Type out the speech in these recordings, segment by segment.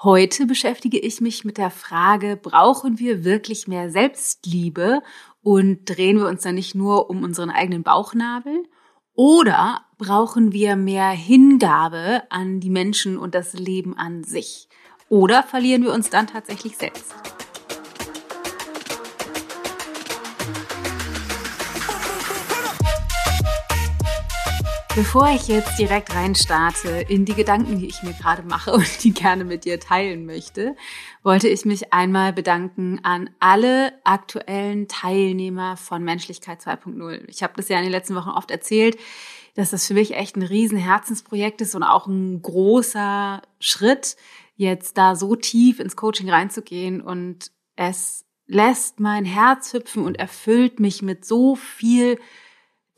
Heute beschäftige ich mich mit der Frage, brauchen wir wirklich mehr Selbstliebe und drehen wir uns dann nicht nur um unseren eigenen Bauchnabel? Oder brauchen wir mehr Hingabe an die Menschen und das Leben an sich? Oder verlieren wir uns dann tatsächlich selbst? Bevor ich jetzt direkt reinstarte in die Gedanken, die ich mir gerade mache und die gerne mit dir teilen möchte, wollte ich mich einmal bedanken an alle aktuellen Teilnehmer von Menschlichkeit 2.0. Ich habe das ja in den letzten Wochen oft erzählt, dass das für mich echt ein riesen Herzensprojekt ist und auch ein großer Schritt, jetzt da so tief ins Coaching reinzugehen und es lässt mein Herz hüpfen und erfüllt mich mit so viel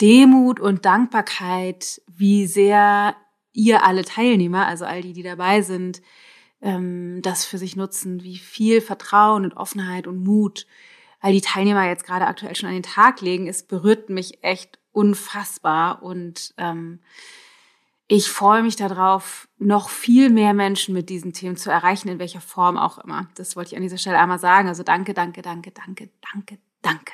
Demut und Dankbarkeit, wie sehr ihr alle Teilnehmer, also all die, die dabei sind, ähm, das für sich nutzen, wie viel Vertrauen und Offenheit und Mut all die Teilnehmer jetzt gerade aktuell schon an den Tag legen, es berührt mich echt unfassbar und ähm, ich freue mich darauf, noch viel mehr Menschen mit diesen Themen zu erreichen, in welcher Form auch immer. Das wollte ich an dieser Stelle einmal sagen. Also danke, danke, danke, danke, danke, danke.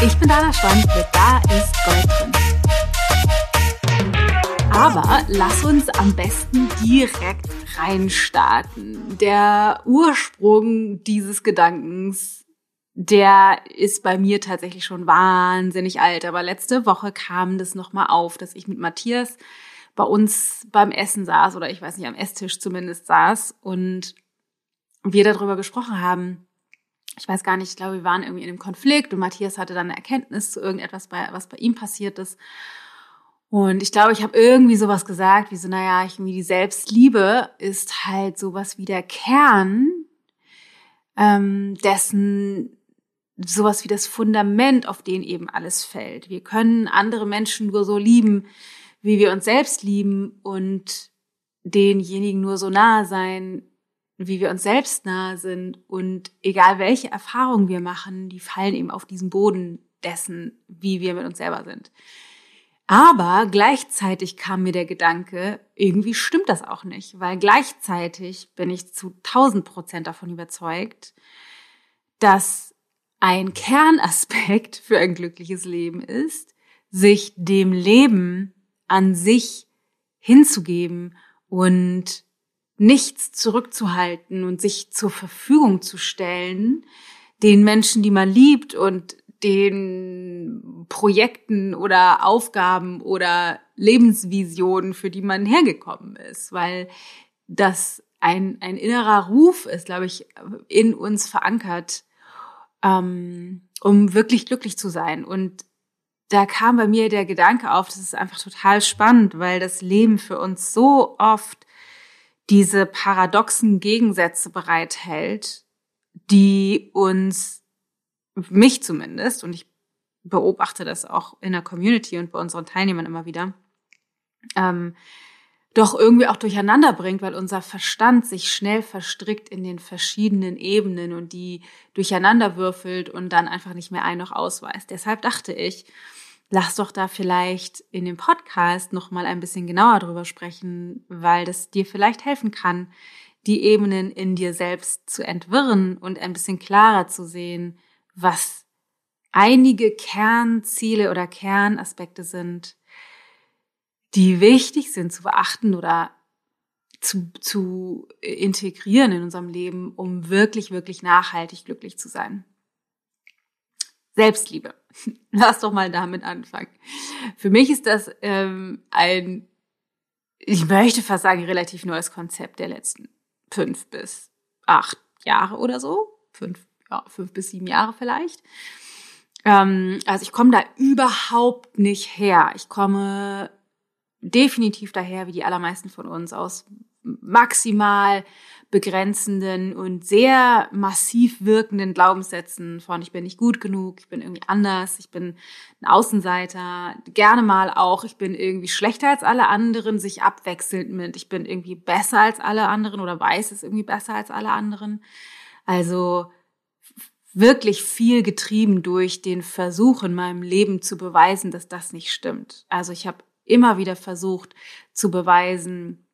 Ich bin Dana Schwand mit Da ist Gold drin. Aber lass uns am besten direkt reinstarten. Der Ursprung dieses Gedankens, der ist bei mir tatsächlich schon wahnsinnig alt. Aber letzte Woche kam das nochmal auf, dass ich mit Matthias bei uns beim Essen saß oder ich weiß nicht, am Esstisch zumindest saß und wir darüber gesprochen haben, ich weiß gar nicht, ich glaube, wir waren irgendwie in einem Konflikt und Matthias hatte dann eine Erkenntnis zu irgendetwas, bei, was bei ihm passiert ist. Und ich glaube, ich habe irgendwie sowas gesagt, wie so, naja, irgendwie die Selbstliebe ist halt sowas wie der Kern ähm, dessen, sowas wie das Fundament, auf den eben alles fällt. Wir können andere Menschen nur so lieben, wie wir uns selbst lieben und denjenigen nur so nahe sein, wie wir uns selbst nahe sind und egal welche Erfahrungen wir machen, die fallen eben auf diesen Boden dessen, wie wir mit uns selber sind. Aber gleichzeitig kam mir der Gedanke, irgendwie stimmt das auch nicht, weil gleichzeitig bin ich zu 1000 Prozent davon überzeugt, dass ein Kernaspekt für ein glückliches Leben ist, sich dem Leben an sich hinzugeben und nichts zurückzuhalten und sich zur Verfügung zu stellen, den Menschen, die man liebt und den Projekten oder Aufgaben oder Lebensvisionen, für die man hergekommen ist, weil das ein, ein innerer Ruf ist, glaube ich, in uns verankert, ähm, um wirklich glücklich zu sein. Und da kam bei mir der Gedanke auf, das ist einfach total spannend, weil das Leben für uns so oft diese paradoxen Gegensätze bereithält, die uns, mich zumindest, und ich beobachte das auch in der Community und bei unseren Teilnehmern immer wieder, ähm, doch irgendwie auch durcheinander bringt, weil unser Verstand sich schnell verstrickt in den verschiedenen Ebenen und die durcheinander würfelt und dann einfach nicht mehr ein noch ausweist. Deshalb dachte ich, lass doch da vielleicht in dem Podcast noch mal ein bisschen genauer drüber sprechen, weil das dir vielleicht helfen kann, die Ebenen in dir selbst zu entwirren und ein bisschen klarer zu sehen, was einige Kernziele oder Kernaspekte sind, die wichtig sind zu beachten oder zu, zu integrieren in unserem Leben, um wirklich, wirklich nachhaltig glücklich zu sein. Selbstliebe. Lass doch mal damit anfangen. Für mich ist das ähm, ein, ich möchte fast sagen, relativ neues Konzept der letzten fünf bis acht Jahre oder so. Fünf, ja, fünf bis sieben Jahre vielleicht. Ähm, also ich komme da überhaupt nicht her. Ich komme definitiv daher, wie die allermeisten von uns, aus maximal begrenzenden und sehr massiv wirkenden Glaubenssätzen von ich bin nicht gut genug, ich bin irgendwie anders, ich bin ein Außenseiter, gerne mal auch, ich bin irgendwie schlechter als alle anderen, sich abwechselnd mit, ich bin irgendwie besser als alle anderen oder weiß es irgendwie besser als alle anderen. Also wirklich viel getrieben durch den Versuch in meinem Leben zu beweisen, dass das nicht stimmt. Also ich habe immer wieder versucht zu beweisen,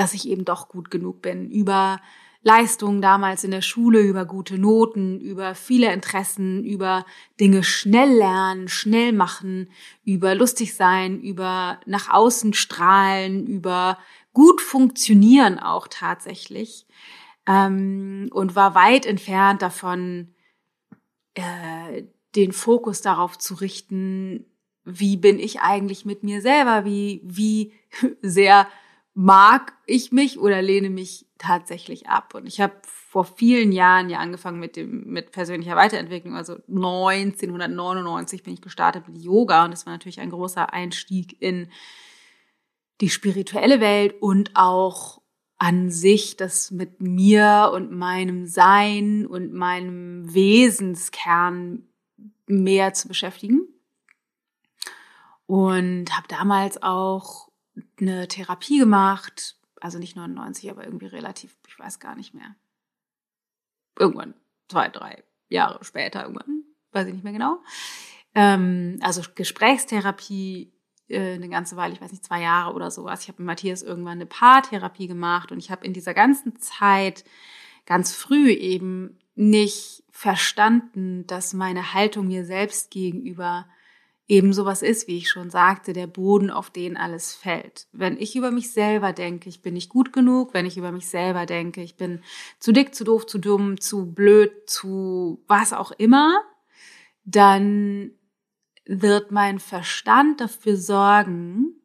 dass ich eben doch gut genug bin über Leistungen damals in der Schule, über gute Noten, über viele Interessen, über Dinge schnell lernen, schnell machen, über lustig sein, über nach außen strahlen, über gut funktionieren auch tatsächlich. Ähm, und war weit entfernt davon, äh, den Fokus darauf zu richten, wie bin ich eigentlich mit mir selber, wie, wie sehr mag ich mich oder lehne mich tatsächlich ab. Und ich habe vor vielen Jahren ja angefangen mit dem mit persönlicher Weiterentwicklung. Also 1999 bin ich gestartet mit Yoga und das war natürlich ein großer Einstieg in die spirituelle Welt und auch an sich das mit mir und meinem Sein und meinem Wesenskern mehr zu beschäftigen. Und habe damals auch eine Therapie gemacht, also nicht 99, aber irgendwie relativ, ich weiß gar nicht mehr. Irgendwann, zwei, drei Jahre später, irgendwann, weiß ich nicht mehr genau. Ähm, also Gesprächstherapie äh, eine ganze Weile, ich weiß nicht, zwei Jahre oder sowas. Ich habe mit Matthias irgendwann eine Paartherapie gemacht und ich habe in dieser ganzen Zeit ganz früh eben nicht verstanden, dass meine Haltung mir selbst gegenüber eben sowas ist, wie ich schon sagte, der Boden, auf den alles fällt. Wenn ich über mich selber denke, ich bin nicht gut genug, wenn ich über mich selber denke, ich bin zu dick, zu doof, zu dumm, zu blöd, zu was auch immer, dann wird mein Verstand dafür sorgen,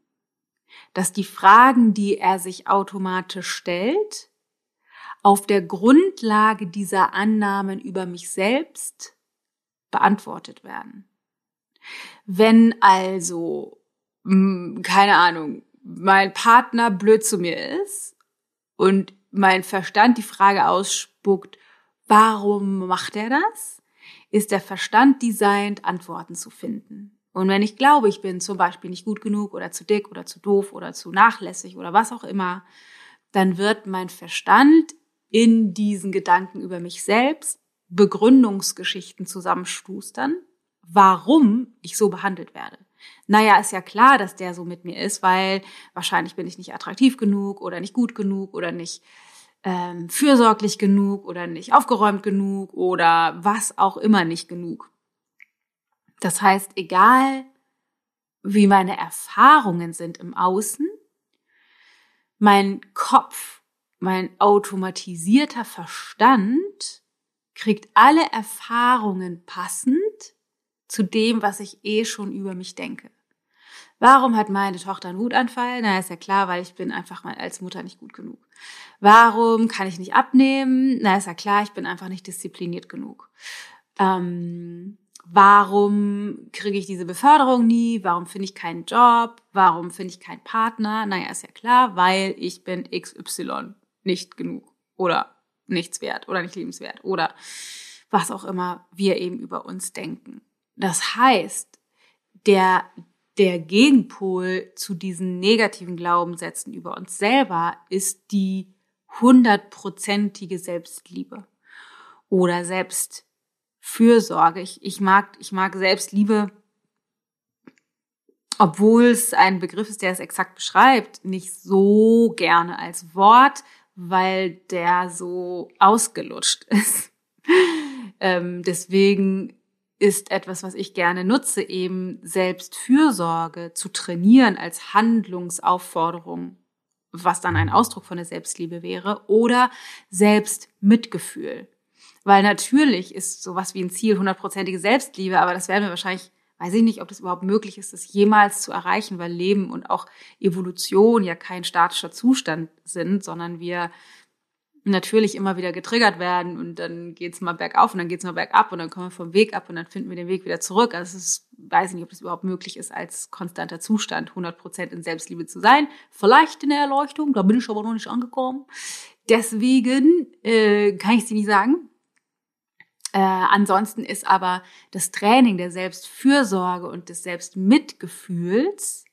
dass die Fragen, die er sich automatisch stellt, auf der Grundlage dieser Annahmen über mich selbst beantwortet werden. Wenn also, hm, keine Ahnung, mein Partner blöd zu mir ist und mein Verstand die Frage ausspuckt, warum macht er das? Ist der Verstand designt, Antworten zu finden. Und wenn ich glaube, ich bin zum Beispiel nicht gut genug oder zu dick oder zu doof oder zu nachlässig oder was auch immer, dann wird mein Verstand in diesen Gedanken über mich selbst Begründungsgeschichten zusammenstustern warum ich so behandelt werde. Naja, ist ja klar, dass der so mit mir ist, weil wahrscheinlich bin ich nicht attraktiv genug oder nicht gut genug oder nicht ähm, fürsorglich genug oder nicht aufgeräumt genug oder was auch immer nicht genug. Das heißt, egal wie meine Erfahrungen sind im Außen, mein Kopf, mein automatisierter Verstand kriegt alle Erfahrungen passend zu dem, was ich eh schon über mich denke. Warum hat meine Tochter einen Wutanfall? Na, ist ja klar, weil ich bin einfach mal als Mutter nicht gut genug. Warum kann ich nicht abnehmen? Na, ist ja klar, ich bin einfach nicht diszipliniert genug. Ähm, warum kriege ich diese Beförderung nie? Warum finde ich keinen Job? Warum finde ich keinen Partner? Naja, ist ja klar, weil ich bin XY nicht genug oder nichts wert oder nicht liebenswert oder was auch immer wir eben über uns denken. Das heißt, der, der Gegenpol zu diesen negativen Glaubenssätzen über uns selber ist die hundertprozentige Selbstliebe oder Selbstfürsorge. Ich, ich mag, ich mag Selbstliebe, obwohl es ein Begriff ist, der es exakt beschreibt, nicht so gerne als Wort, weil der so ausgelutscht ist. ähm, deswegen ist etwas, was ich gerne nutze, eben Selbstfürsorge zu trainieren als Handlungsaufforderung, was dann ein Ausdruck von der Selbstliebe wäre, oder Selbstmitgefühl. Weil natürlich ist sowas wie ein Ziel hundertprozentige Selbstliebe, aber das werden wir wahrscheinlich, weiß ich nicht, ob das überhaupt möglich ist, das jemals zu erreichen, weil Leben und auch Evolution ja kein statischer Zustand sind, sondern wir natürlich immer wieder getriggert werden und dann geht's mal bergauf und dann geht's mal bergab und dann kommen wir vom Weg ab und dann finden wir den Weg wieder zurück. Also es ist, weiß ich nicht, ob das überhaupt möglich ist, als konstanter Zustand 100 Prozent in Selbstliebe zu sein. Vielleicht in der Erleuchtung, da bin ich aber noch nicht angekommen. Deswegen äh, kann ich sie nicht sagen. Äh, ansonsten ist aber das Training der Selbstfürsorge und des Selbstmitgefühls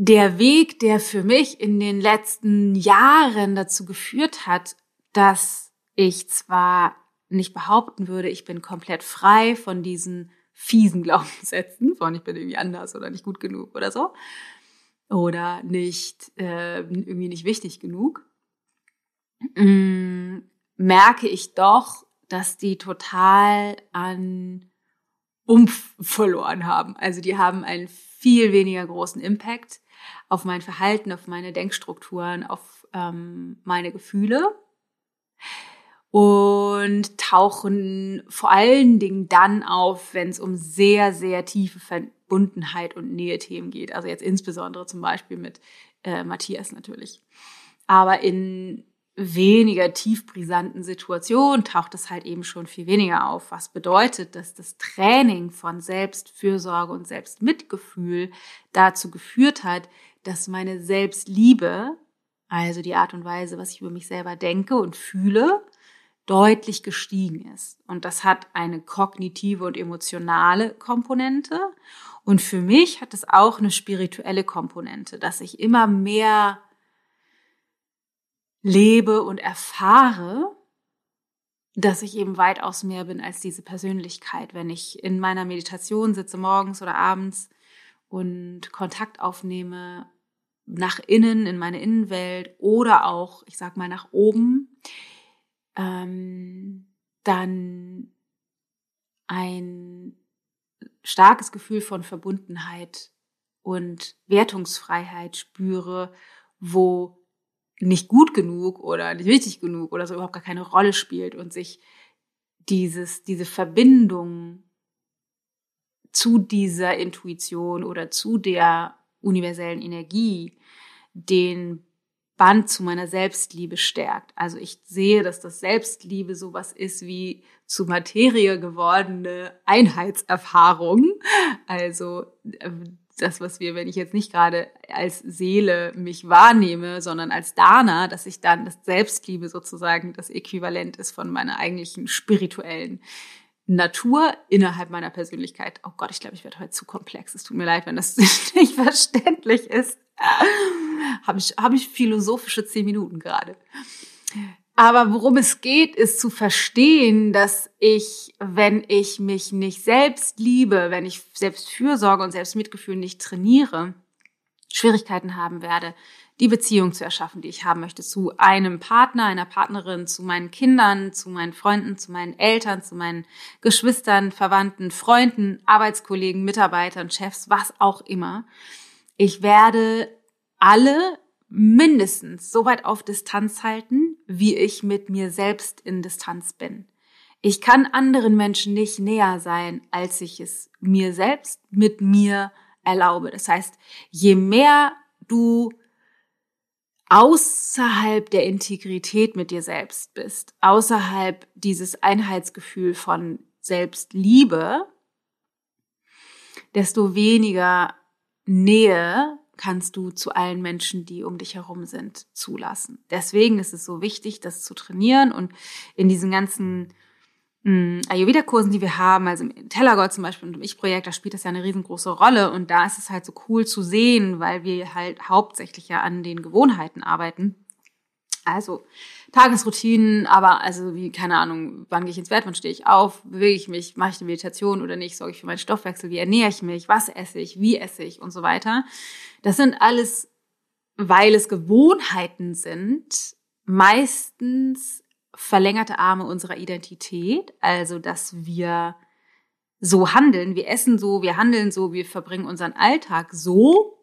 der Weg, der für mich in den letzten Jahren dazu geführt hat, dass ich zwar nicht behaupten würde, ich bin komplett frei von diesen fiesen Glaubenssätzen, von ich bin irgendwie anders oder nicht gut genug oder so. Oder nicht, äh, irgendwie nicht wichtig genug. Mm, merke ich doch, dass die total an Umf verloren haben. Also die haben einen viel weniger großen Impact auf mein Verhalten, auf meine Denkstrukturen, auf ähm, meine Gefühle und tauchen vor allen Dingen dann auf, wenn es um sehr, sehr tiefe Verbundenheit und Nähe-Themen geht. Also jetzt insbesondere zum Beispiel mit äh, Matthias natürlich. Aber in weniger tiefbrisanten Situationen taucht es halt eben schon viel weniger auf, was bedeutet, dass das Training von Selbstfürsorge und Selbstmitgefühl dazu geführt hat, dass meine Selbstliebe, also die Art und Weise, was ich über mich selber denke und fühle, deutlich gestiegen ist. Und das hat eine kognitive und emotionale Komponente. Und für mich hat es auch eine spirituelle Komponente, dass ich immer mehr lebe und erfahre, dass ich eben weitaus mehr bin als diese Persönlichkeit. Wenn ich in meiner Meditation sitze morgens oder abends und Kontakt aufnehme nach innen, in meine Innenwelt oder auch, ich sag mal, nach oben, ähm, dann ein starkes Gefühl von Verbundenheit und Wertungsfreiheit spüre, wo nicht gut genug oder nicht wichtig genug oder so überhaupt gar keine Rolle spielt und sich dieses, diese Verbindung zu dieser Intuition oder zu der universellen Energie den Band zu meiner Selbstliebe stärkt. Also ich sehe, dass das Selbstliebe sowas ist wie zu Materie gewordene Einheitserfahrung. Also ähm, das, was wir, wenn ich jetzt nicht gerade als Seele mich wahrnehme, sondern als Dana, dass ich dann das Selbstliebe sozusagen das Äquivalent ist von meiner eigentlichen spirituellen Natur innerhalb meiner Persönlichkeit. Oh Gott, ich glaube, ich werde heute zu komplex. Es tut mir leid, wenn das nicht verständlich ist. Habe ich, hab ich philosophische zehn Minuten gerade. Aber worum es geht, ist zu verstehen, dass ich, wenn ich mich nicht selbst liebe, wenn ich Selbstfürsorge und Selbstmitgefühl nicht trainiere, Schwierigkeiten haben werde, die Beziehung zu erschaffen, die ich haben möchte, zu einem Partner, einer Partnerin, zu meinen Kindern, zu meinen Freunden, zu meinen Eltern, zu meinen Geschwistern, Verwandten, Freunden, Arbeitskollegen, Mitarbeitern, Chefs, was auch immer. Ich werde alle mindestens so weit auf Distanz halten, wie ich mit mir selbst in Distanz bin. Ich kann anderen Menschen nicht näher sein, als ich es mir selbst mit mir erlaube. Das heißt, je mehr du außerhalb der Integrität mit dir selbst bist, außerhalb dieses Einheitsgefühl von Selbstliebe, desto weniger Nähe kannst du zu allen Menschen, die um dich herum sind, zulassen. Deswegen ist es so wichtig, das zu trainieren und in diesen ganzen hm, Ayurveda-Kursen, die wir haben, also im Tellergott zum Beispiel und im Ich-Projekt, da spielt das ja eine riesengroße Rolle und da ist es halt so cool zu sehen, weil wir halt hauptsächlich ja an den Gewohnheiten arbeiten. Also Tagesroutinen, aber also wie, keine Ahnung, wann gehe ich ins Bett, wann stehe ich auf, bewege ich mich, mache ich eine Meditation oder nicht, sorge ich für meinen Stoffwechsel, wie ernähre ich mich, was esse ich, wie esse ich und so weiter. Das sind alles, weil es Gewohnheiten sind, meistens verlängerte Arme unserer Identität, also dass wir so handeln, wir essen so, wir handeln so, wir verbringen unseren Alltag so,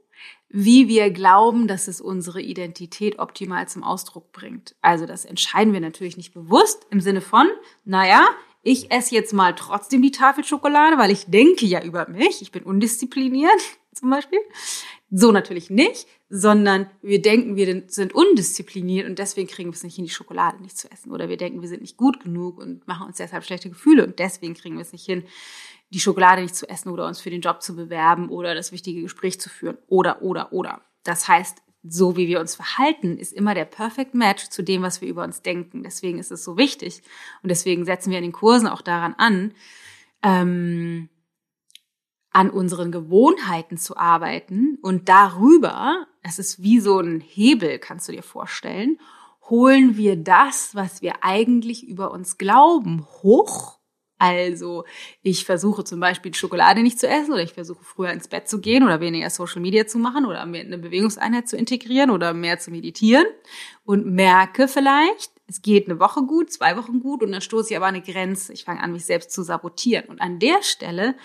wie wir glauben, dass es unsere Identität optimal zum Ausdruck bringt. Also das entscheiden wir natürlich nicht bewusst im Sinne von, naja, ich esse jetzt mal trotzdem die Tafel Schokolade, weil ich denke ja über mich, ich bin undiszipliniert zum Beispiel. So natürlich nicht, sondern wir denken, wir sind undiszipliniert und deswegen kriegen wir es nicht hin, die Schokolade nicht zu essen. Oder wir denken, wir sind nicht gut genug und machen uns deshalb schlechte Gefühle und deswegen kriegen wir es nicht hin, die Schokolade nicht zu essen oder uns für den Job zu bewerben oder das wichtige Gespräch zu führen. Oder, oder, oder. Das heißt, so wie wir uns verhalten, ist immer der Perfect Match zu dem, was wir über uns denken. Deswegen ist es so wichtig. Und deswegen setzen wir in den Kursen auch daran an, ähm, an unseren Gewohnheiten zu arbeiten und darüber, es ist wie so ein Hebel, kannst du dir vorstellen, holen wir das, was wir eigentlich über uns glauben, hoch. Also ich versuche zum Beispiel Schokolade nicht zu essen oder ich versuche früher ins Bett zu gehen oder weniger Social Media zu machen oder mehr eine Bewegungseinheit zu integrieren oder mehr zu meditieren. Und merke vielleicht, es geht eine Woche gut, zwei Wochen gut und dann stoße ich aber an eine Grenze. Ich fange an, mich selbst zu sabotieren. Und an der Stelle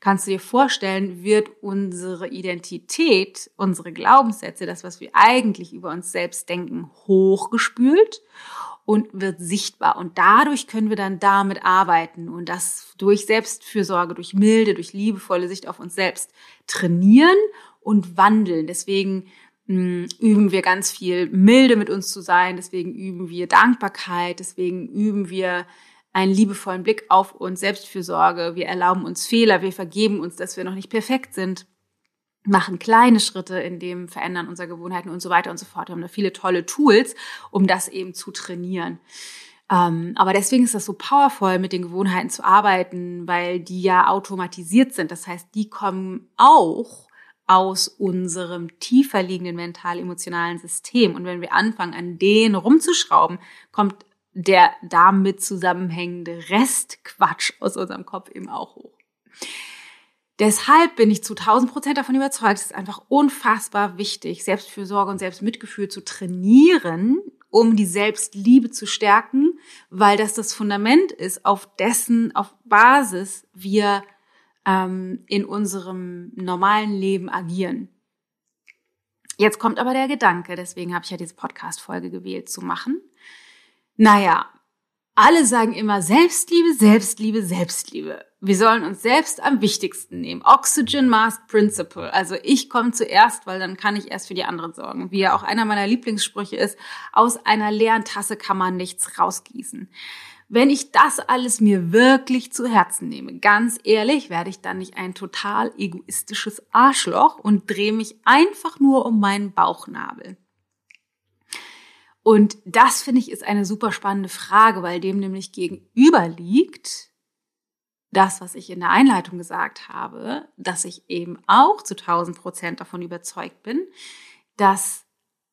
kannst du dir vorstellen, wird unsere Identität, unsere Glaubenssätze, das, was wir eigentlich über uns selbst denken, hochgespült und wird sichtbar. Und dadurch können wir dann damit arbeiten und das durch Selbstfürsorge, durch milde, durch liebevolle Sicht auf uns selbst trainieren und wandeln. Deswegen üben wir ganz viel milde mit uns zu sein. Deswegen üben wir Dankbarkeit. Deswegen üben wir einen liebevollen Blick auf uns, Selbstfürsorge. Wir erlauben uns Fehler. Wir vergeben uns, dass wir noch nicht perfekt sind machen kleine Schritte in dem Verändern unserer Gewohnheiten und so weiter und so fort. Wir haben da viele tolle Tools, um das eben zu trainieren. Ähm, aber deswegen ist das so powerful, mit den Gewohnheiten zu arbeiten, weil die ja automatisiert sind. Das heißt, die kommen auch aus unserem tiefer liegenden mental-emotionalen System. Und wenn wir anfangen, an denen rumzuschrauben, kommt der damit zusammenhängende Restquatsch aus unserem Kopf eben auch hoch. Deshalb bin ich zu 1000 Prozent davon überzeugt, es ist einfach unfassbar wichtig, Selbstfürsorge und Selbstmitgefühl zu trainieren, um die Selbstliebe zu stärken, weil das das Fundament ist, auf dessen, auf Basis wir ähm, in unserem normalen Leben agieren. Jetzt kommt aber der Gedanke, deswegen habe ich ja diese Podcast-Folge gewählt zu machen. Naja, alle sagen immer Selbstliebe, Selbstliebe, Selbstliebe. Wir sollen uns selbst am wichtigsten nehmen. Oxygen Mask Principle. Also ich komme zuerst, weil dann kann ich erst für die anderen sorgen. Wie ja auch einer meiner Lieblingssprüche ist, aus einer leeren Tasse kann man nichts rausgießen. Wenn ich das alles mir wirklich zu Herzen nehme, ganz ehrlich, werde ich dann nicht ein total egoistisches Arschloch und drehe mich einfach nur um meinen Bauchnabel. Und das finde ich ist eine super spannende Frage, weil dem nämlich gegenüber liegt das, was ich in der Einleitung gesagt habe, dass ich eben auch zu 1000 Prozent davon überzeugt bin, dass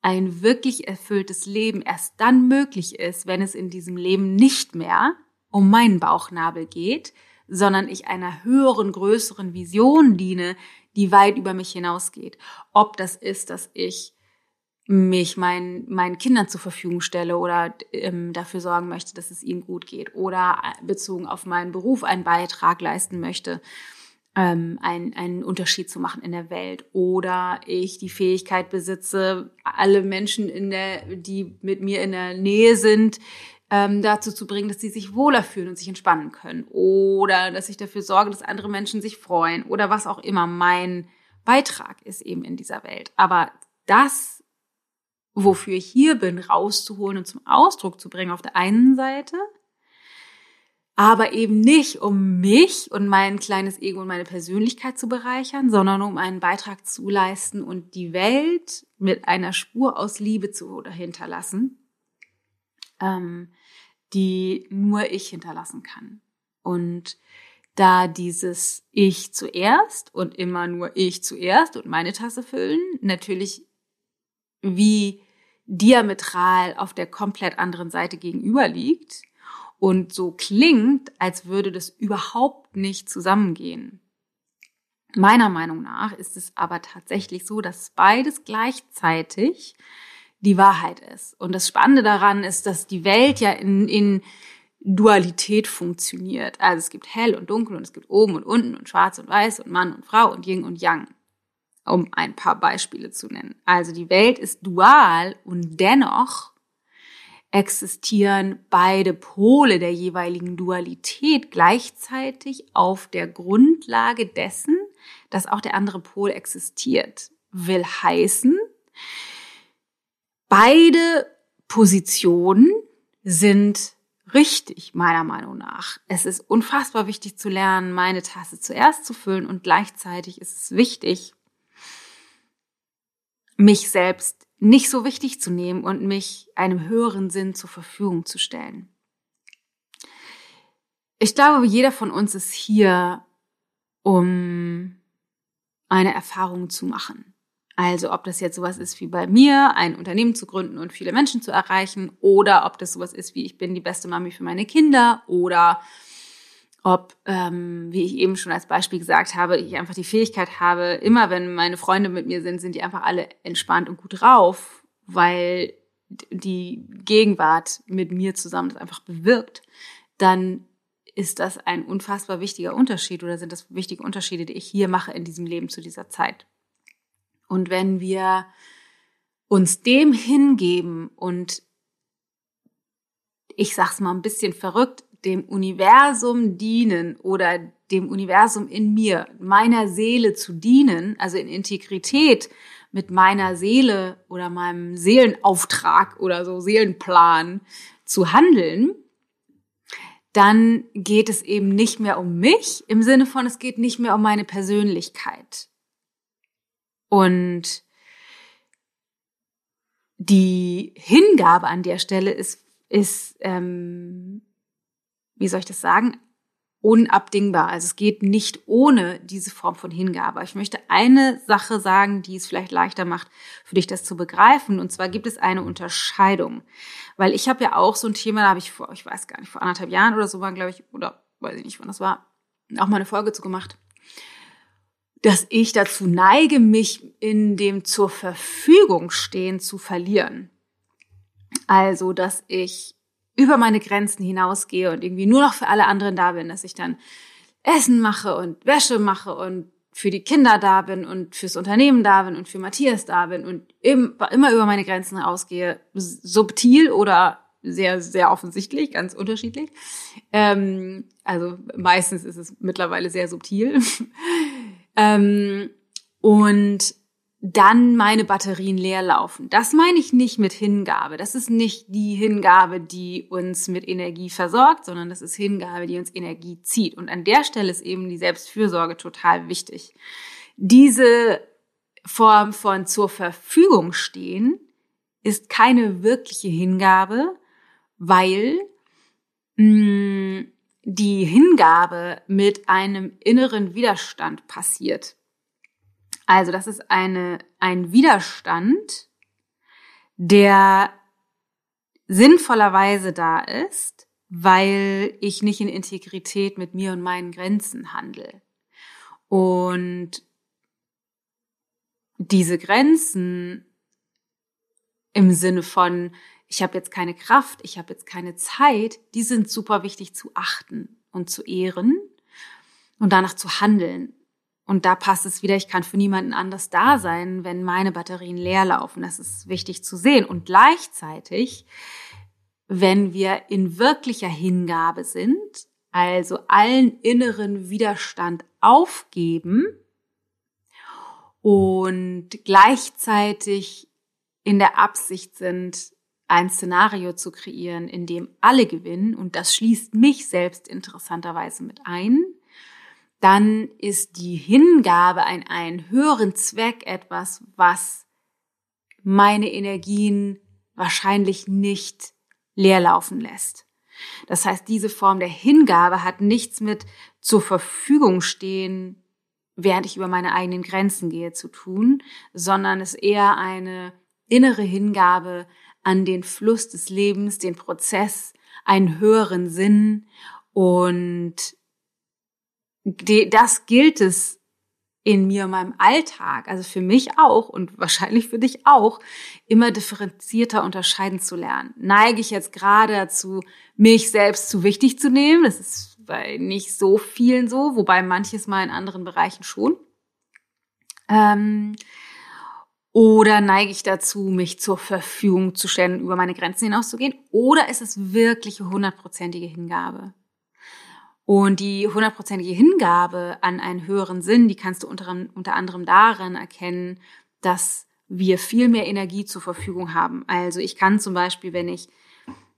ein wirklich erfülltes Leben erst dann möglich ist, wenn es in diesem Leben nicht mehr um meinen Bauchnabel geht, sondern ich einer höheren, größeren Vision diene, die weit über mich hinausgeht. Ob das ist, dass ich mich meinen, meinen Kindern zur Verfügung stelle oder ähm, dafür sorgen möchte, dass es ihnen gut geht oder äh, bezogen auf meinen Beruf einen Beitrag leisten möchte, ähm, einen, einen Unterschied zu machen in der Welt. Oder ich die Fähigkeit besitze, alle Menschen in der, die mit mir in der Nähe sind, ähm, dazu zu bringen, dass sie sich wohler fühlen und sich entspannen können. Oder dass ich dafür sorge, dass andere Menschen sich freuen. Oder was auch immer mein Beitrag ist eben in dieser Welt. Aber das wofür ich hier bin, rauszuholen und zum Ausdruck zu bringen auf der einen Seite, aber eben nicht, um mich und mein kleines Ego und meine Persönlichkeit zu bereichern, sondern um einen Beitrag zu leisten und die Welt mit einer Spur aus Liebe zu hinterlassen, ähm, die nur ich hinterlassen kann. Und da dieses Ich zuerst und immer nur ich zuerst und meine Tasse füllen natürlich wie diametral auf der komplett anderen Seite gegenüber liegt und so klingt, als würde das überhaupt nicht zusammengehen. Meiner Meinung nach ist es aber tatsächlich so, dass beides gleichzeitig die Wahrheit ist. Und das Spannende daran ist, dass die Welt ja in, in Dualität funktioniert. Also es gibt hell und dunkel und es gibt oben und unten und schwarz und weiß und Mann und Frau und Yin und Yang um ein paar Beispiele zu nennen. Also die Welt ist dual und dennoch existieren beide Pole der jeweiligen Dualität gleichzeitig auf der Grundlage dessen, dass auch der andere Pol existiert. Will heißen, beide Positionen sind richtig, meiner Meinung nach. Es ist unfassbar wichtig zu lernen, meine Tasse zuerst zu füllen und gleichzeitig ist es wichtig, mich selbst nicht so wichtig zu nehmen und mich einem höheren Sinn zur Verfügung zu stellen. Ich glaube, jeder von uns ist hier, um eine Erfahrung zu machen. Also ob das jetzt sowas ist wie bei mir, ein Unternehmen zu gründen und viele Menschen zu erreichen, oder ob das sowas ist wie ich bin die beste Mami für meine Kinder, oder ob, ähm, wie ich eben schon als Beispiel gesagt habe, ich einfach die Fähigkeit habe, immer wenn meine Freunde mit mir sind, sind die einfach alle entspannt und gut drauf, weil die Gegenwart mit mir zusammen das einfach bewirkt, dann ist das ein unfassbar wichtiger Unterschied oder sind das wichtige Unterschiede, die ich hier mache in diesem Leben zu dieser Zeit. Und wenn wir uns dem hingeben und ich sag's mal ein bisschen verrückt, dem Universum dienen oder dem Universum in mir, meiner Seele zu dienen, also in Integrität mit meiner Seele oder meinem Seelenauftrag oder so Seelenplan zu handeln, dann geht es eben nicht mehr um mich im Sinne von, es geht nicht mehr um meine Persönlichkeit. Und die Hingabe an der Stelle ist, ist ähm, wie soll ich das sagen, unabdingbar. Also es geht nicht ohne diese Form von Hingabe. Ich möchte eine Sache sagen, die es vielleicht leichter macht, für dich das zu begreifen. Und zwar gibt es eine Unterscheidung. Weil ich habe ja auch so ein Thema, da habe ich vor, ich weiß gar nicht, vor anderthalb Jahren oder so war, glaube ich, oder weiß ich nicht, wann das war, auch mal eine Folge zu gemacht, dass ich dazu neige, mich in dem zur Verfügung stehen zu verlieren. Also, dass ich über meine Grenzen hinausgehe und irgendwie nur noch für alle anderen da bin, dass ich dann Essen mache und Wäsche mache und für die Kinder da bin und fürs Unternehmen da bin und für Matthias da bin und immer über meine Grenzen rausgehe, subtil oder sehr, sehr offensichtlich, ganz unterschiedlich. Ähm, also meistens ist es mittlerweile sehr subtil. ähm, und dann meine Batterien leer laufen. Das meine ich nicht mit Hingabe. Das ist nicht die Hingabe, die uns mit Energie versorgt, sondern das ist Hingabe, die uns Energie zieht. Und an der Stelle ist eben die Selbstfürsorge total wichtig. Diese Form von zur Verfügung stehen ist keine wirkliche Hingabe, weil mh, mm, die Hingabe mit einem inneren Widerstand passiert. Also das ist eine, ein Widerstand, der sinnvollerweise da ist, weil ich nicht in Integrität mit mir und meinen Grenzen handle. Und diese Grenzen im Sinne von, ich habe jetzt keine Kraft, ich habe jetzt keine Zeit, die sind super wichtig zu achten und zu ehren und danach zu handeln. Und da passt es wieder, ich kann für niemanden anders da sein, wenn meine Batterien leer laufen. Das ist wichtig zu sehen. Und gleichzeitig, wenn wir in wirklicher Hingabe sind, also allen inneren Widerstand aufgeben und gleichzeitig in der Absicht sind, ein Szenario zu kreieren, in dem alle gewinnen, und das schließt mich selbst interessanterweise mit ein, dann ist die Hingabe an einen höheren Zweck etwas, was meine Energien wahrscheinlich nicht leerlaufen lässt. Das heißt, diese Form der Hingabe hat nichts mit zur Verfügung stehen, während ich über meine eigenen Grenzen gehe, zu tun, sondern ist eher eine innere Hingabe an den Fluss des Lebens, den Prozess, einen höheren Sinn und das gilt es in mir, in meinem Alltag, also für mich auch und wahrscheinlich für dich auch, immer differenzierter unterscheiden zu lernen. Neige ich jetzt gerade dazu, mich selbst zu wichtig zu nehmen? Das ist bei nicht so vielen so, wobei manches mal in anderen Bereichen schon. Ähm, oder neige ich dazu, mich zur Verfügung zu stellen, über meine Grenzen hinauszugehen? Oder ist es wirkliche hundertprozentige Hingabe? Und die hundertprozentige Hingabe an einen höheren Sinn, die kannst du unter, unter anderem darin erkennen, dass wir viel mehr Energie zur Verfügung haben. Also ich kann zum Beispiel, wenn ich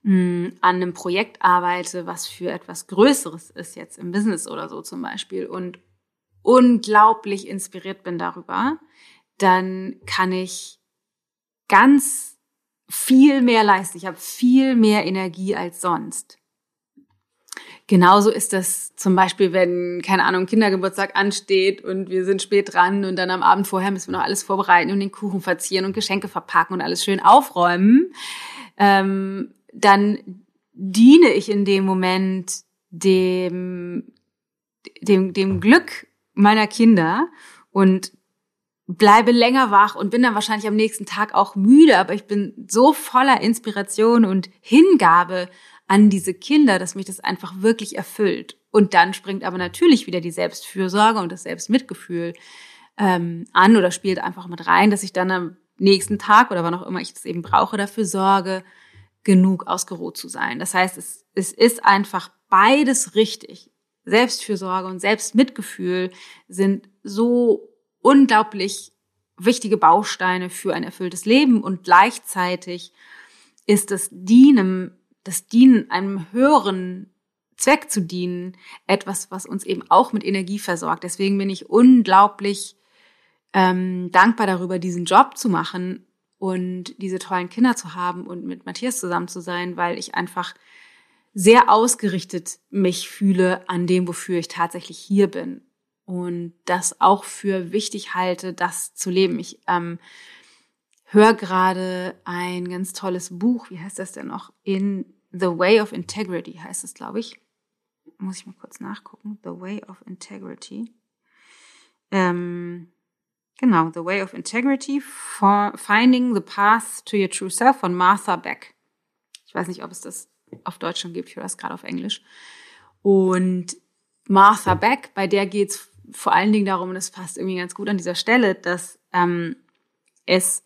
mh, hm, an einem Projekt arbeite, was für etwas Größeres ist, jetzt im Business oder so zum Beispiel, und unglaublich inspiriert bin darüber, dann kann ich ganz viel mehr leisten. Ich habe viel mehr Energie als sonst. Genauso ist das zum Beispiel, wenn, keine Ahnung, Kindergeburtstag ansteht und wir sind spät dran und dann am Abend vorher müssen wir noch alles vorbereiten und den Kuchen verzieren und Geschenke verpacken und alles schön aufräumen. Ähm, dann diene ich in dem Moment dem, dem, dem Glück meiner Kinder und bleibe länger wach und bin dann wahrscheinlich am nächsten Tag auch müde, aber ich bin so voller Inspiration und Hingabe an diese Kinder, dass mich das einfach wirklich erfüllt. Und dann springt aber natürlich wieder die Selbstfürsorge und das Selbstmitgefühl ähm, an oder spielt einfach mit rein, dass ich dann am nächsten Tag oder wann auch immer ich das eben brauche, dafür sorge, genug ausgeruht zu sein. Das heißt, es, es ist einfach beides richtig. Selbstfürsorge und Selbstmitgefühl sind so unglaublich wichtige Bausteine für ein erfülltes Leben und gleichzeitig ist das Dienen das Dienen einem höheren Zweck zu dienen, etwas, was uns eben auch mit Energie versorgt. Deswegen bin ich unglaublich ähm, dankbar darüber, diesen Job zu machen und diese tollen Kinder zu haben und mit Matthias zusammen zu sein, weil ich einfach sehr ausgerichtet mich fühle an dem, wofür ich tatsächlich hier bin und das auch für wichtig halte, das zu leben. Ich ähm, höre gerade ein ganz tolles Buch, wie heißt das denn noch? In The Way of Integrity heißt es, glaube ich. Muss ich mal kurz nachgucken. The Way of Integrity. Ähm, genau, The Way of Integrity, for Finding the Path to Your True Self von Martha Beck. Ich weiß nicht, ob es das auf Deutsch schon gibt, ich höre das gerade auf Englisch. Und Martha Beck, bei der geht es vor allen Dingen darum, und das passt irgendwie ganz gut an dieser Stelle, dass ähm, es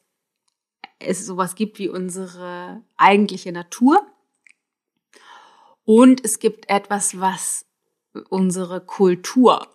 es sowas gibt wie unsere eigentliche Natur. Und es gibt etwas, was unsere Kultur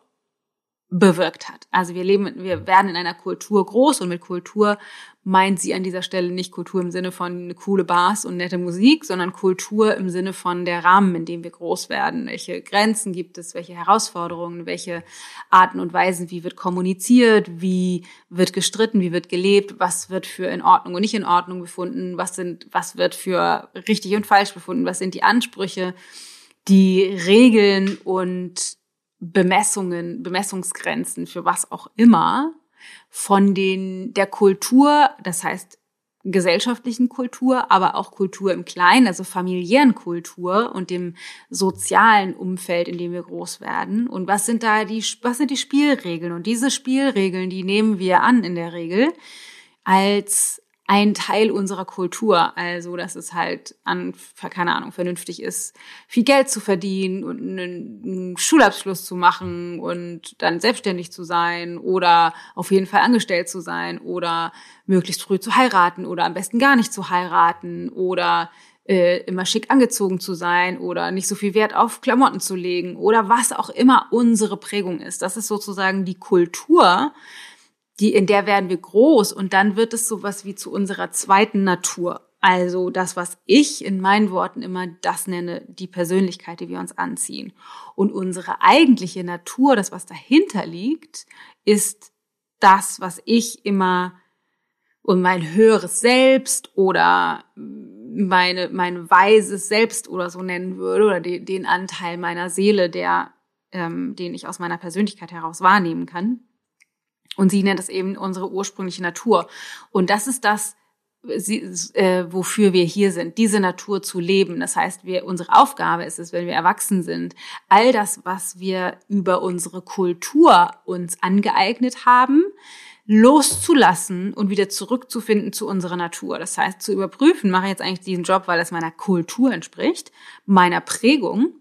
bewirkt hat. Also wir leben, wir werden in einer Kultur groß und mit Kultur meint sie an dieser Stelle nicht Kultur im Sinne von coole Bars und nette Musik, sondern Kultur im Sinne von der Rahmen, in dem wir groß werden. Welche Grenzen gibt es, welche Herausforderungen, welche Arten und Weisen, wie wird kommuniziert, wie wird gestritten, wie wird gelebt, was wird für in Ordnung und nicht in Ordnung befunden, was sind, was wird für richtig und falsch befunden, was sind die Ansprüche, die Regeln und Bemessungen, Bemessungsgrenzen für was auch immer von den, der Kultur, das heißt gesellschaftlichen Kultur, aber auch Kultur im Kleinen, also familiären Kultur und dem sozialen Umfeld, in dem wir groß werden. Und was sind da die, was sind die Spielregeln? Und diese Spielregeln, die nehmen wir an in der Regel als ein Teil unserer Kultur. Also, dass es halt an, keine Ahnung, vernünftig ist, viel Geld zu verdienen und einen Schulabschluss zu machen und dann selbstständig zu sein oder auf jeden Fall angestellt zu sein oder möglichst früh zu heiraten oder am besten gar nicht zu heiraten oder äh, immer schick angezogen zu sein oder nicht so viel Wert auf Klamotten zu legen oder was auch immer unsere Prägung ist. Das ist sozusagen die Kultur, die, in der werden wir groß und dann wird es sowas wie zu unserer zweiten Natur. Also das, was ich in meinen Worten immer das nenne, die Persönlichkeit, die wir uns anziehen. Und unsere eigentliche Natur, das, was dahinter liegt, ist das, was ich immer und mein höheres Selbst oder meine, mein weises Selbst oder so nennen würde oder den, den Anteil meiner Seele, der, ähm, den ich aus meiner Persönlichkeit heraus wahrnehmen kann. Und sie nennt es eben unsere ursprüngliche Natur. Und das ist das, sie, äh, wofür wir hier sind, diese Natur zu leben. Das heißt, wir, unsere Aufgabe ist es, wenn wir erwachsen sind, all das, was wir über unsere Kultur uns angeeignet haben, loszulassen und wieder zurückzufinden zu unserer Natur. Das heißt, zu überprüfen, mache ich jetzt eigentlich diesen Job, weil es meiner Kultur entspricht, meiner Prägung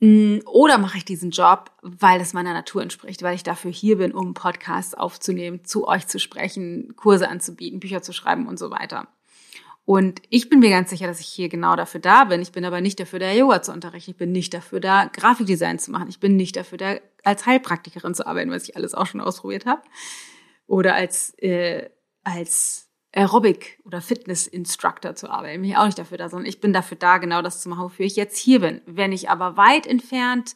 oder mache ich diesen Job, weil es meiner Natur entspricht, weil ich dafür hier bin, um Podcasts aufzunehmen, zu euch zu sprechen, Kurse anzubieten, Bücher zu schreiben und so weiter. Und ich bin mir ganz sicher, dass ich hier genau dafür da bin. Ich bin aber nicht dafür da, Yoga zu unterrichten. Ich bin nicht dafür da, Grafikdesign zu machen. Ich bin nicht dafür da, als Heilpraktikerin zu arbeiten, was ich alles auch schon ausprobiert habe. Oder als, äh, als Aerobic oder Fitness-Instructor zu arbeiten. Bin ich auch nicht dafür da, sondern ich bin dafür da, genau das zu machen, wofür ich jetzt hier bin. Wenn ich aber weit entfernt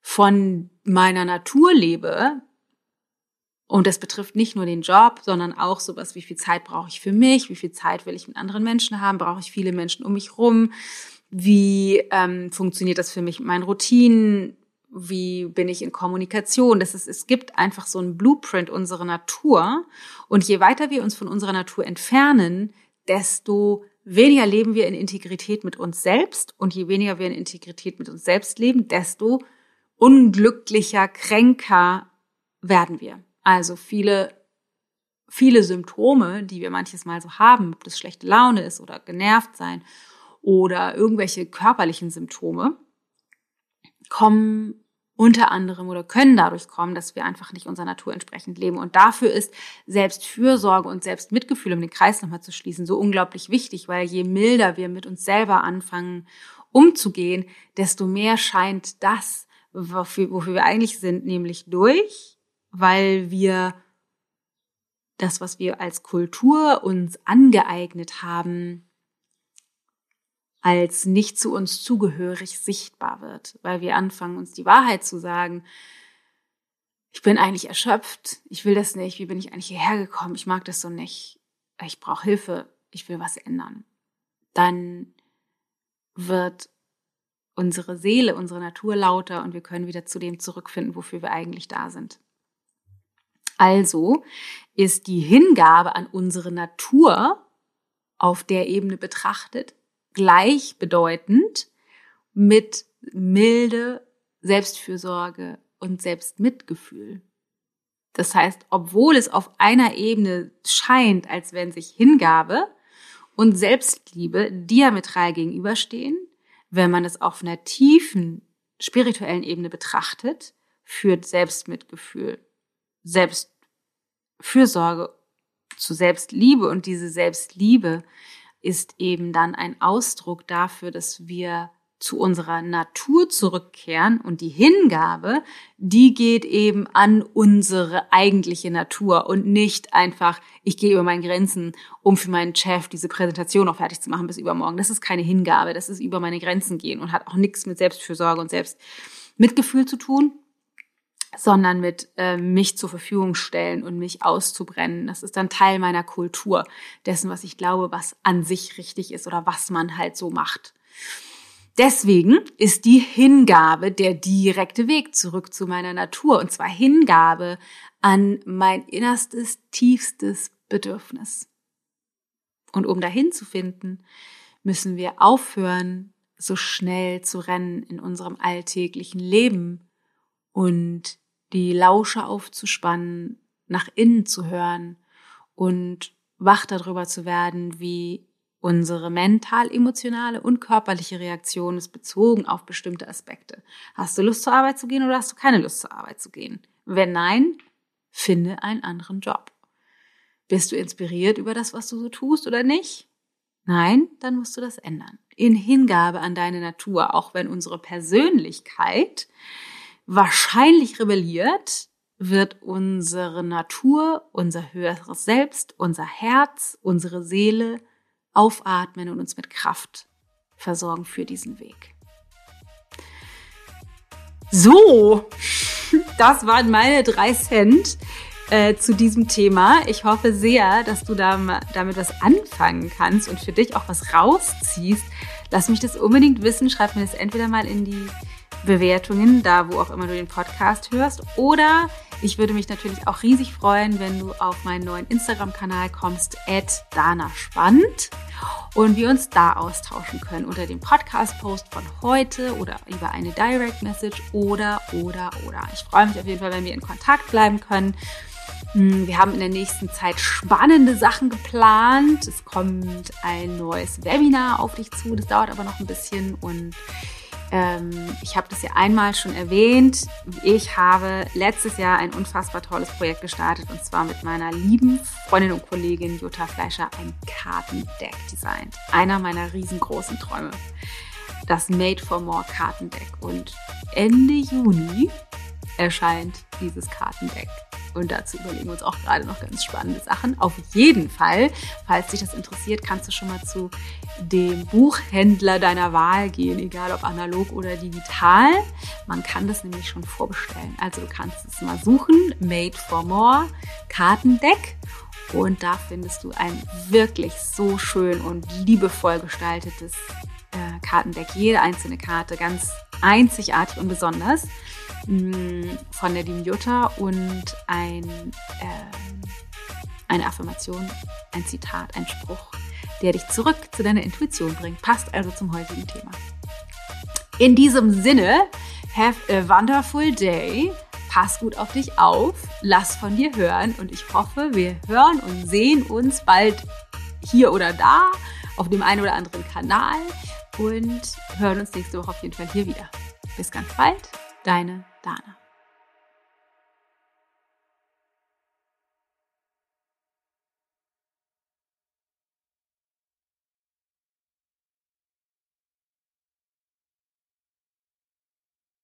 von meiner Natur lebe, und das betrifft nicht nur den Job, sondern auch sowas, wie viel Zeit brauche ich für mich, wie viel Zeit will ich mit anderen Menschen haben, brauche ich viele Menschen um mich rum, Wie ähm, funktioniert das für mich mit meinen Routinen? Wie bin ich in Kommunikation? Das ist, es gibt einfach so einen Blueprint unserer Natur. Und je weiter wir uns von unserer Natur entfernen, desto weniger leben wir in Integrität mit uns selbst. Und je weniger wir in Integrität mit uns selbst leben, desto unglücklicher, kränker werden wir. Also viele, viele Symptome, die wir manches Mal so haben, ob das schlechte Laune ist oder genervt sein oder irgendwelche körperlichen Symptome, kommen unter anderem oder können dadurch kommen, dass wir einfach nicht unserer Natur entsprechend leben. Und dafür ist Selbstfürsorge und Selbstmitgefühl, um den Kreis nochmal zu schließen, so unglaublich wichtig, weil je milder wir mit uns selber anfangen umzugehen, desto mehr scheint das, wofür, wofür wir eigentlich sind, nämlich durch, weil wir das, was wir als Kultur uns angeeignet haben, als nicht zu uns zugehörig sichtbar wird, weil wir anfangen, uns die Wahrheit zu sagen. Ich bin eigentlich erschöpft, ich will das nicht, wie bin ich eigentlich hierher gekommen, ich mag das so nicht, ich brauche Hilfe, ich will was ändern. Dann wird unsere Seele, unsere Natur lauter und wir können wieder zu dem zurückfinden, wofür wir eigentlich da sind. Also ist die Hingabe an unsere Natur auf der Ebene betrachtet gleichbedeutend mit Milde, Selbstfürsorge und Selbstmitgefühl. Das heißt, obwohl es auf einer Ebene scheint, als wenn sich Hingabe und Selbstliebe diametral gegenüberstehen, wenn man es auf einer tiefen spirituellen Ebene betrachtet, führt Selbstmitgefühl, Selbstfürsorge zu Selbstliebe und diese Selbstliebe ist eben dann ein Ausdruck dafür, dass wir zu unserer Natur zurückkehren und die Hingabe, die geht eben an unsere eigentliche Natur und nicht einfach, ich gehe über meine Grenzen, um für meinen Chef diese Präsentation noch fertig zu machen bis übermorgen. Das ist keine Hingabe, das ist über meine Grenzen gehen und hat auch nichts mit Selbstfürsorge und Selbstmitgefühl zu tun, sondern mit äh, mich zur Verfügung stellen und mich auszubrennen. Das ist dann Teil meiner Kultur, dessen, was ich glaube, was an sich richtig ist oder was man halt so macht. Deswegen ist die Hingabe der direkte Weg zurück zu meiner Natur und zwar Hingabe an mein innerstes, tiefstes Bedürfnis. Und um dahin zu finden, müssen wir aufhören, so schnell zu rennen in unserem alltäglichen Leben und die Lausche aufzuspannen, nach innen zu hören und wach darüber zu werden, wie unsere mental-emotionale und körperliche Reaktion ist bezogen auf bestimmte Aspekte. Hast du Lust zur Arbeit zu gehen oder hast du keine Lust zur Arbeit zu gehen? Wenn nein, finde einen anderen Job. Bist du inspiriert über das, was du so tust oder nicht? Nein, dann musst du das ändern. In Hingabe an deine Natur, auch wenn unsere Persönlichkeit wahrscheinlich rebelliert, wird unsere Natur, unser höheres Selbst, unser Herz, unsere Seele aufatmen und uns mit Kraft versorgen für diesen Weg. So, das waren meine drei Cent äh, zu diesem Thema. Ich hoffe sehr, dass du da, damit was anfangen kannst und für dich auch was rausziehst. Lass mich das unbedingt wissen. Schreib mir das entweder mal in die Bewertungen, da wo auch immer du den Podcast hörst. Oder ich würde mich natürlich auch riesig freuen, wenn du auf meinen neuen Instagram-Kanal kommst, Dana Spannend und wir uns da austauschen können unter dem Podcast-Post von heute oder über eine Direct Message oder, oder, oder. Ich freue mich auf jeden Fall, wenn wir in Kontakt bleiben können. Hm, wir haben in der nächsten Zeit spannende Sachen geplant. Es kommt ein neues Webinar auf dich zu. Das dauert aber noch ein bisschen und ähm, ich habe das ja einmal schon erwähnt. Ich habe letztes Jahr ein unfassbar tolles Projekt gestartet und zwar mit meiner lieben Freundin und Kollegin Jutta Fleischer ein Kartendeck designt. Einer meiner riesengroßen Träume. Das Made for More Kartendeck. Und Ende Juni erscheint dieses Kartendeck. Und dazu überlegen wir uns auch gerade noch ganz spannende Sachen. Auf jeden Fall, falls dich das interessiert, kannst du schon mal zu dem Buchhändler deiner Wahl gehen, egal ob analog oder digital. Man kann das nämlich schon vorbestellen. Also du kannst es mal suchen, Made for More Kartendeck. Und da findest du ein wirklich so schön und liebevoll gestaltetes äh, Kartendeck. Jede einzelne Karte ganz einzigartig und besonders von der lieben Jutta und ein, äh, eine Affirmation, ein Zitat, ein Spruch, der dich zurück zu deiner Intuition bringt. Passt also zum heutigen Thema. In diesem Sinne, have a wonderful day. Pass gut auf dich auf, lass von dir hören und ich hoffe, wir hören und sehen uns bald hier oder da auf dem einen oder anderen Kanal und hören uns nächste Woche auf jeden Fall hier wieder. Bis ganz bald, deine Dana.